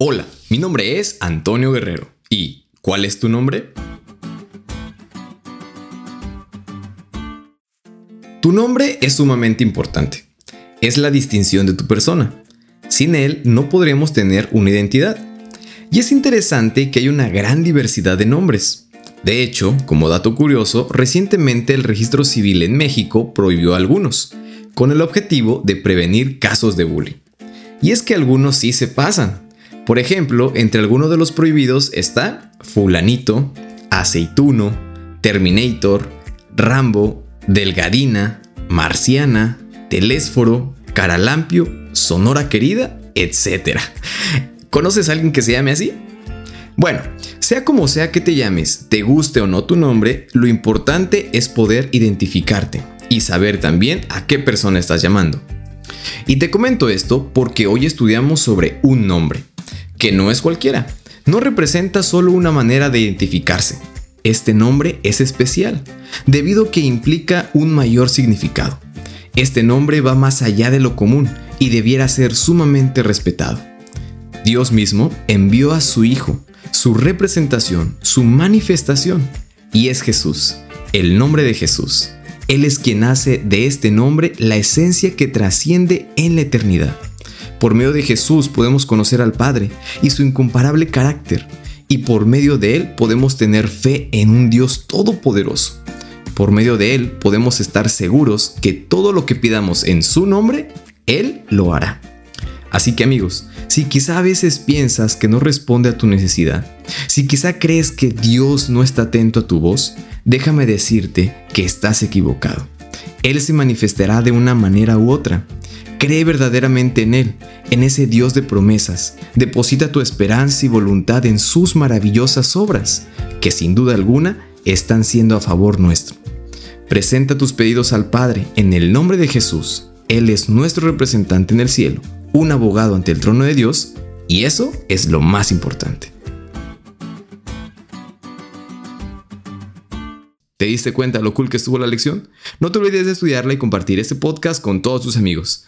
Hola, mi nombre es Antonio Guerrero. ¿Y cuál es tu nombre? Tu nombre es sumamente importante. Es la distinción de tu persona. Sin él no podríamos tener una identidad. Y es interesante que hay una gran diversidad de nombres. De hecho, como dato curioso, recientemente el registro civil en México prohibió algunos, con el objetivo de prevenir casos de bullying. Y es que algunos sí se pasan, por ejemplo, entre algunos de los prohibidos está Fulanito, Aceituno, Terminator, Rambo, Delgadina, Marciana, Telésforo, Caralampio, Sonora Querida, etc. ¿Conoces a alguien que se llame así? Bueno, sea como sea que te llames, te guste o no tu nombre, lo importante es poder identificarte y saber también a qué persona estás llamando. Y te comento esto porque hoy estudiamos sobre un nombre, que no es cualquiera. No representa solo una manera de identificarse. Este nombre es especial, debido que implica un mayor significado. Este nombre va más allá de lo común y debiera ser sumamente respetado. Dios mismo envió a su Hijo, su representación, su manifestación, y es Jesús, el nombre de Jesús. Él es quien hace de este nombre la esencia que trasciende en la eternidad. Por medio de Jesús podemos conocer al Padre y su incomparable carácter, y por medio de Él podemos tener fe en un Dios todopoderoso. Por medio de Él podemos estar seguros que todo lo que pidamos en su nombre, Él lo hará. Así que amigos, si quizá a veces piensas que no responde a tu necesidad, si quizá crees que Dios no está atento a tu voz, déjame decirte que estás equivocado. Él se manifestará de una manera u otra, Cree verdaderamente en Él, en ese Dios de promesas. Deposita tu esperanza y voluntad en sus maravillosas obras, que sin duda alguna están siendo a favor nuestro. Presenta tus pedidos al Padre en el nombre de Jesús. Él es nuestro representante en el cielo, un abogado ante el trono de Dios, y eso es lo más importante. ¿Te diste cuenta lo cool que estuvo la lección? No te olvides de estudiarla y compartir este podcast con todos tus amigos.